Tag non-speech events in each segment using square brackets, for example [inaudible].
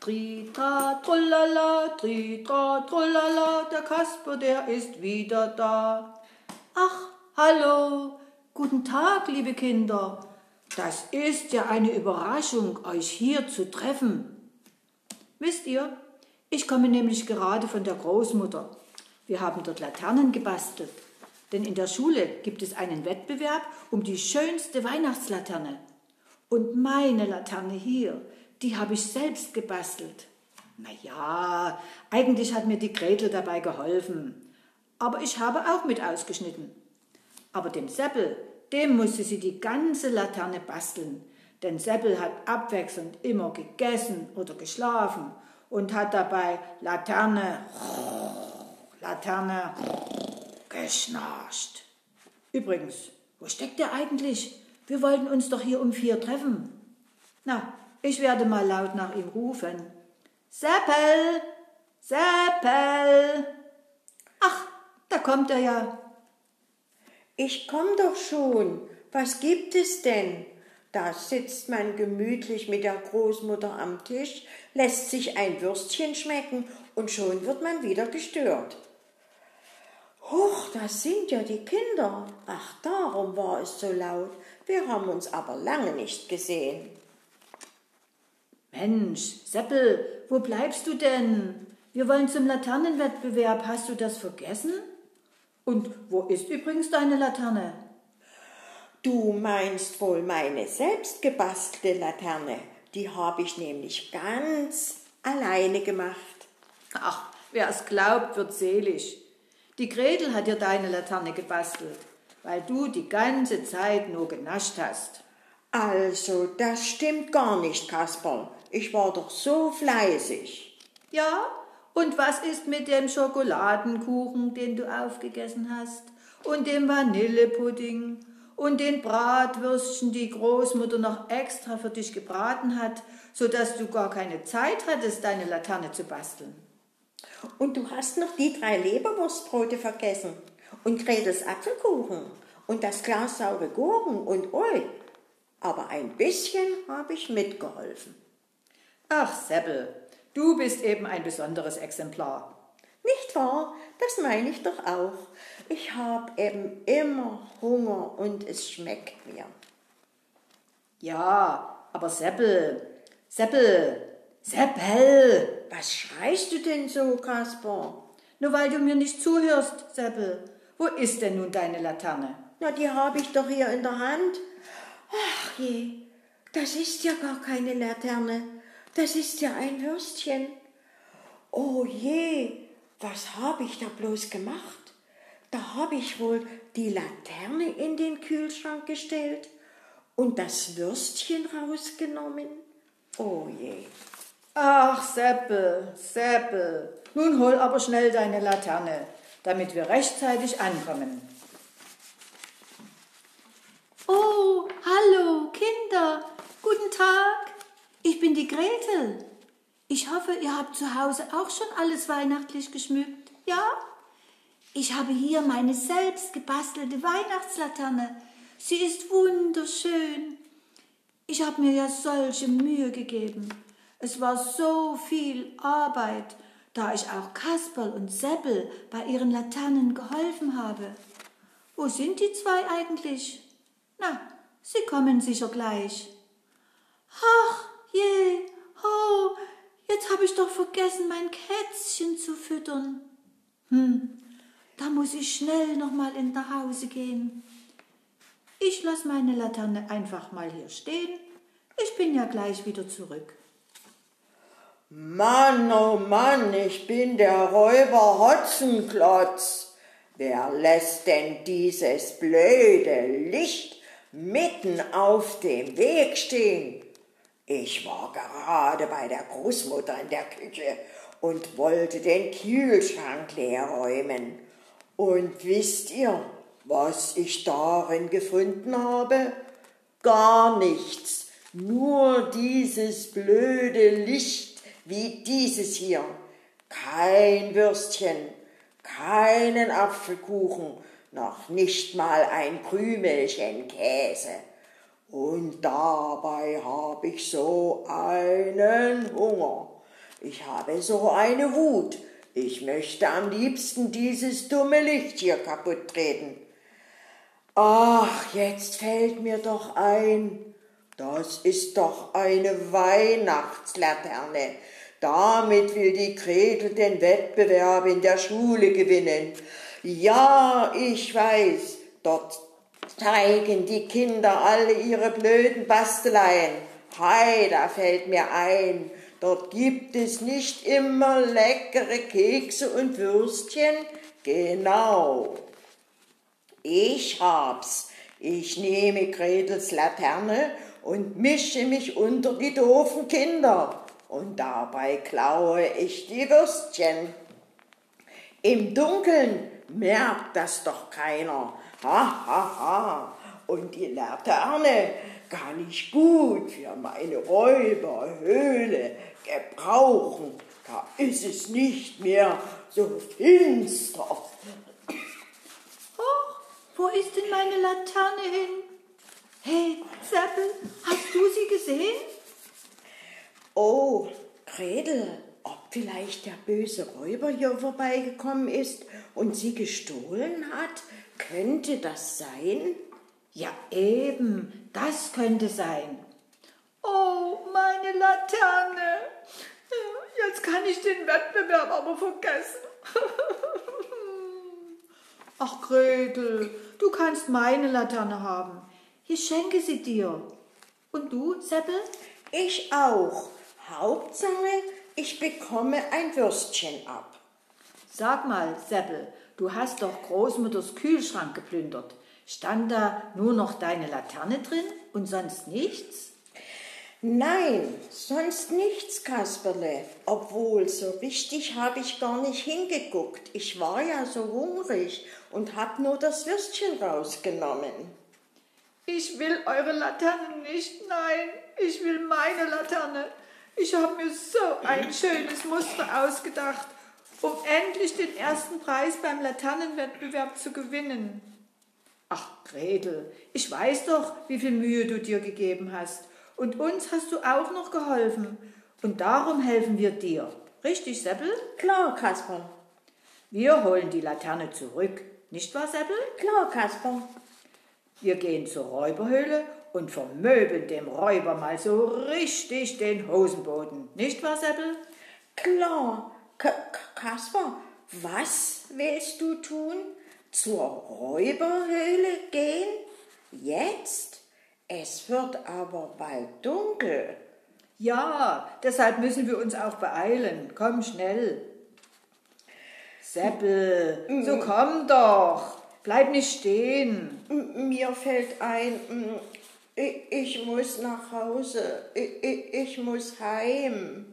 Tritra, trullala, tritra, trullala, der Kasper, der ist wieder da. Ach, hallo, guten Tag, liebe Kinder. Das ist ja eine Überraschung, euch hier zu treffen. Wisst ihr, ich komme nämlich gerade von der Großmutter. Wir haben dort Laternen gebastelt. Denn in der Schule gibt es einen Wettbewerb um die schönste Weihnachtslaterne. Und meine Laterne hier, die habe ich selbst gebastelt. Na ja, eigentlich hat mir die Gretel dabei geholfen. Aber ich habe auch mit ausgeschnitten. Aber dem Seppel, dem musste sie die ganze Laterne basteln. Denn Seppel hat abwechselnd immer gegessen oder geschlafen und hat dabei Laterne, Laterne geschnarcht. Übrigens, wo steckt er eigentlich? Wir wollten uns doch hier um vier treffen. Na, ich werde mal laut nach ihm rufen. Seppel! Seppel! Ach, da kommt er ja. Ich komm doch schon. Was gibt es denn? Da sitzt man gemütlich mit der Großmutter am Tisch, lässt sich ein Würstchen schmecken und schon wird man wieder gestört. Huch, das sind ja die Kinder. Ach, darum war es so laut. Wir haben uns aber lange nicht gesehen. Mensch, Seppel, wo bleibst du denn? Wir wollen zum Laternenwettbewerb. Hast du das vergessen? Und wo ist übrigens deine Laterne? Du meinst wohl meine selbstgebastelte Laterne. Die habe ich nämlich ganz alleine gemacht. Ach, wer es glaubt, wird selig. Die Gretel hat dir deine Laterne gebastelt, weil du die ganze Zeit nur genascht hast. Also, das stimmt gar nicht, Kasperl. Ich war doch so fleißig. Ja, und was ist mit dem Schokoladenkuchen, den du aufgegessen hast? Und dem Vanillepudding? Und den Bratwürstchen, die Großmutter noch extra für dich gebraten hat, so dass du gar keine Zeit hattest, deine Laterne zu basteln? Und du hast noch die drei Leberwurstbrote vergessen und Gretels Apfelkuchen und das Glas saure Gurken und Ui. Aber ein bisschen habe ich mitgeholfen. Ach, Seppel, du bist eben ein besonderes Exemplar. Nicht wahr? Das meine ich doch auch. Ich habe eben immer Hunger und es schmeckt mir. Ja, aber Seppel, Seppel, Seppel! Was schreist du denn so, Kaspar? Nur weil du mir nicht zuhörst, Seppel. Wo ist denn nun deine Laterne? Na, die habe ich doch hier in der Hand. Ach je, das ist ja gar keine Laterne. Das ist ja ein Würstchen. Oh je, was habe ich da bloß gemacht? Da habe ich wohl die Laterne in den Kühlschrank gestellt und das Würstchen rausgenommen. Oh je. Ach, Seppel, Seppel, nun hol aber schnell deine Laterne, damit wir rechtzeitig ankommen. Oh, hallo, Kinder, guten Tag. Ich bin die Gretel. Ich hoffe, ihr habt zu Hause auch schon alles weihnachtlich geschmückt, ja? Ich habe hier meine selbst gebastelte Weihnachtslaterne. Sie ist wunderschön. Ich habe mir ja solche Mühe gegeben. Es war so viel Arbeit, da ich auch Kasperl und Seppel bei ihren Laternen geholfen habe. Wo sind die zwei eigentlich? Na, sie kommen sicher gleich. Ach, je, ho, jetzt habe ich doch vergessen, mein Kätzchen zu füttern. Hm, da muss ich schnell noch mal in der Hause gehen. Ich lasse meine Laterne einfach mal hier stehen. Ich bin ja gleich wieder zurück. Mann, oh Mann, ich bin der Räuber Hotzenklotz. Wer lässt denn dieses blöde Licht mitten auf dem Weg stehen? Ich war gerade bei der Großmutter in der Küche und wollte den Kühlschrank leer räumen. Und wisst ihr, was ich darin gefunden habe? Gar nichts, nur dieses blöde Licht wie dieses hier. Kein Würstchen, keinen Apfelkuchen, noch nicht mal ein Krümelchen Käse. Und dabei hab ich so einen Hunger. ich habe so eine Wut. Ich möchte am liebsten dieses dumme Licht hier kaputt treten. Ach, jetzt fällt mir doch ein, das ist doch eine Weihnachtslaterne. Damit will die Gretel den Wettbewerb in der Schule gewinnen. Ja, ich weiß, dort zeigen die Kinder alle ihre blöden Basteleien. Hei, da fällt mir ein, dort gibt es nicht immer leckere Kekse und Würstchen. Genau. Ich hab's. Ich nehme Gretels Laterne und mische mich unter die doofen Kinder. Und dabei klaue ich die Würstchen. Im Dunkeln merkt das doch keiner. Ha, ha, ha. Und die Laterne kann ich gut für meine Räuberhöhle gebrauchen. Da ist es nicht mehr so finster. Och, wo ist denn meine Laterne hin? Hey, Seppel, hast du sie gesehen? Oh, Gretel, ob vielleicht der böse Räuber hier vorbeigekommen ist und sie gestohlen hat? Könnte das sein? Ja, eben, das könnte sein. Oh, meine Laterne. Jetzt kann ich den Wettbewerb aber vergessen. [laughs] Ach, Gretel, du kannst meine Laterne haben. Ich schenke sie dir. Und du, Seppel? Ich auch. Hauptsache, ich bekomme ein Würstchen ab. Sag mal, Seppel, du hast doch Großmutters Kühlschrank geplündert. Stand da nur noch deine Laterne drin und sonst nichts? Nein, sonst nichts, Kasperle. Obwohl, so richtig habe ich gar nicht hingeguckt. Ich war ja so hungrig und habe nur das Würstchen rausgenommen. Ich will eure Laterne nicht, nein, ich will meine Laterne. Ich habe mir so ein schönes Muster ausgedacht, um endlich den ersten Preis beim Laternenwettbewerb zu gewinnen. Ach, Gretel, ich weiß doch, wie viel Mühe du dir gegeben hast. Und uns hast du auch noch geholfen. Und darum helfen wir dir. Richtig, Seppel? Klar, Kasper. Wir holen die Laterne zurück. Nicht wahr, Seppel? Klar, Kasper. Wir gehen zur Räuberhöhle und vermöbeln dem Räuber mal so richtig den Hosenboden. Nicht wahr, Seppel? Klar. K Kasper, was willst du tun? Zur Räuberhöhle gehen? Jetzt? Es wird aber bald dunkel. Ja, deshalb müssen wir uns auch beeilen. Komm schnell. Seppel, so komm doch. Bleib nicht stehen. Mir fällt ein, ich muss nach Hause. Ich muss heim.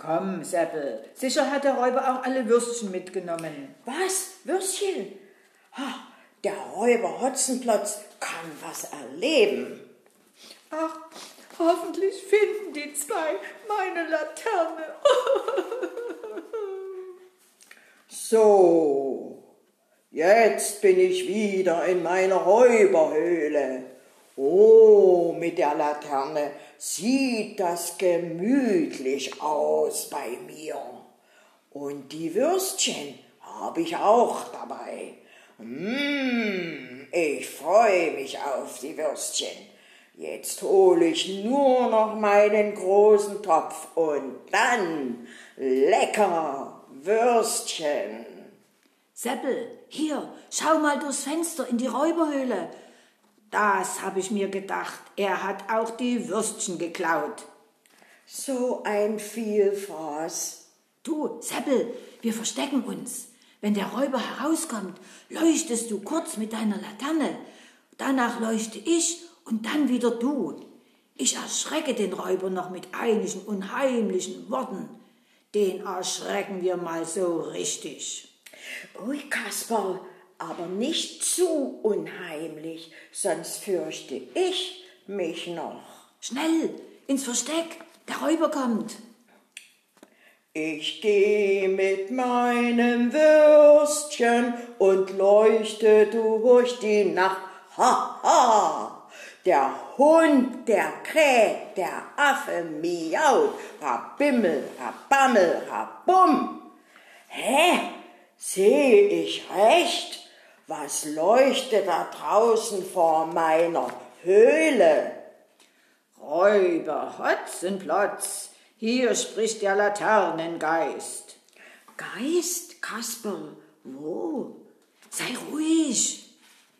Komm, Seppel. Sicher hat der Räuber auch alle Würstchen mitgenommen. Was? Würstchen? der Räuber Hotzenplotz kann was erleben. Ach, hoffentlich finden die zwei meine Laterne. [laughs] so, jetzt bin ich wieder in meiner Räuberhöhle. Oh, mit der Laterne sieht das gemütlich aus bei mir. Und die Würstchen habe ich auch dabei. Mmh, ich freue mich auf die Würstchen. Jetzt hole ich nur noch meinen großen Topf und dann lecker Würstchen. Seppel, hier, schau mal durchs Fenster in die Räuberhöhle. Das habe ich mir gedacht. Er hat auch die Würstchen geklaut. So ein Vielfraß. Du, Seppel, wir verstecken uns. Wenn der Räuber herauskommt, leuchtest du kurz mit deiner Laterne. Danach leuchte ich und dann wieder du. Ich erschrecke den Räuber noch mit einigen unheimlichen Worten. Den erschrecken wir mal so richtig. Ui, Kasperl, aber nicht zu unheimlich, sonst fürchte ich mich noch. Schnell, ins Versteck, der Räuber kommt. Ich geh mit meinem Würstchen und leuchte durch die Nacht. Ha, ha! Der Hund, der kräht, der Affe miaut, rabimmel, rabammel, rabum. Hä? Sehe ich recht? Was leuchtet da draußen vor meiner Höhle? Räuber Hotzenplotz, hier spricht der Laternengeist. Geist, Kasperl, wo? Sei ruhig.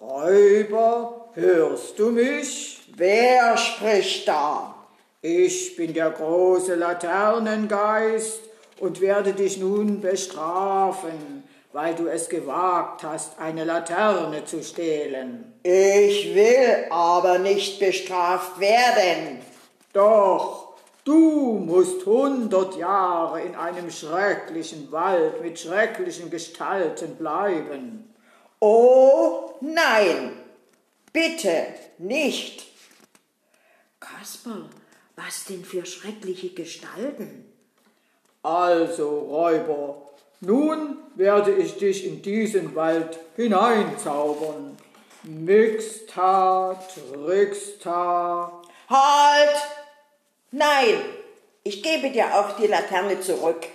Räuber, hörst du mich? Wer spricht da? Ich bin der große Laternengeist und werde dich nun bestrafen, weil du es gewagt hast, eine Laterne zu stehlen. Ich will aber nicht bestraft werden. Doch, du musst hundert Jahre in einem schrecklichen Wald mit schrecklichen Gestalten bleiben. Oh nein, bitte nicht. Kasperl, was denn für schreckliche Gestalten? Also, Räuber, nun werde ich dich in diesen Wald hineinzaubern. Mixta, Trixta. Halt! Nein, ich gebe dir auch die Laterne zurück.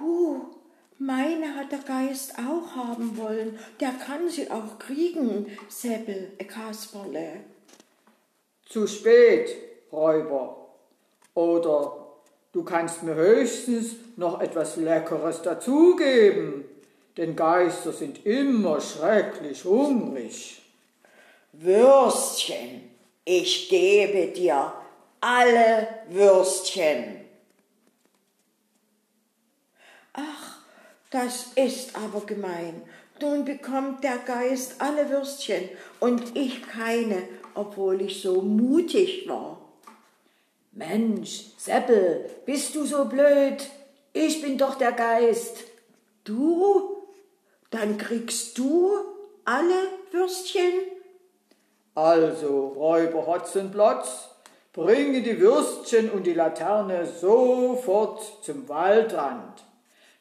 Huh, meine hat der Geist auch haben wollen. Der kann sie auch kriegen, Seppel, Kasperle. Zu spät, Räuber. Oder du kannst mir höchstens noch etwas Leckeres dazugeben, denn Geister sind immer schrecklich hungrig. Würstchen, ich gebe dir alle Würstchen. Ach, das ist aber gemein. Nun bekommt der Geist alle Würstchen und ich keine, obwohl ich so mutig war. Mensch, Seppel, bist du so blöd? Ich bin doch der Geist. Du? Dann kriegst du alle Würstchen? Also, Räuber Hotzenplotz, bringe die Würstchen und die Laterne sofort zum Waldrand.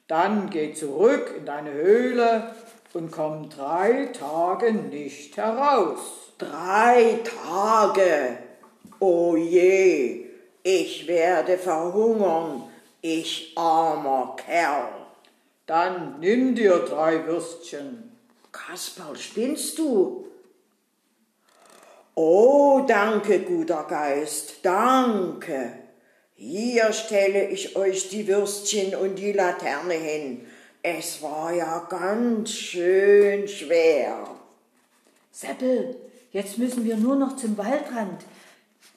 Dann geh zurück in deine Höhle und komm drei Tage nicht heraus. Drei Tage? O je, ich werde verhungern, ich armer Kerl. Dann nimm dir drei Würstchen. Kasperl, spinnst du? Oh, danke, guter Geist, danke. Hier stelle ich euch die Würstchen und die Laterne hin. Es war ja ganz schön schwer. Seppel, jetzt müssen wir nur noch zum Waldrand.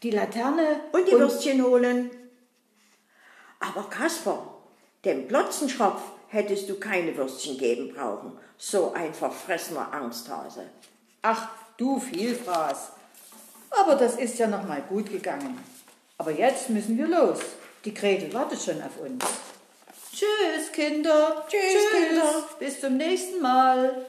Die Laterne Und die Würstchen holen. Aber Kasper, dem Plotzenschopf hättest du keine Würstchen geben brauchen. So ein verfressener Angsthase. Ach, du Vielfraß. Aber das ist ja noch mal gut gegangen. Aber jetzt müssen wir los. Die Gretel wartet schon auf uns. Tschüss, Kinder. Tschüss, Kinder. Bis zum nächsten Mal.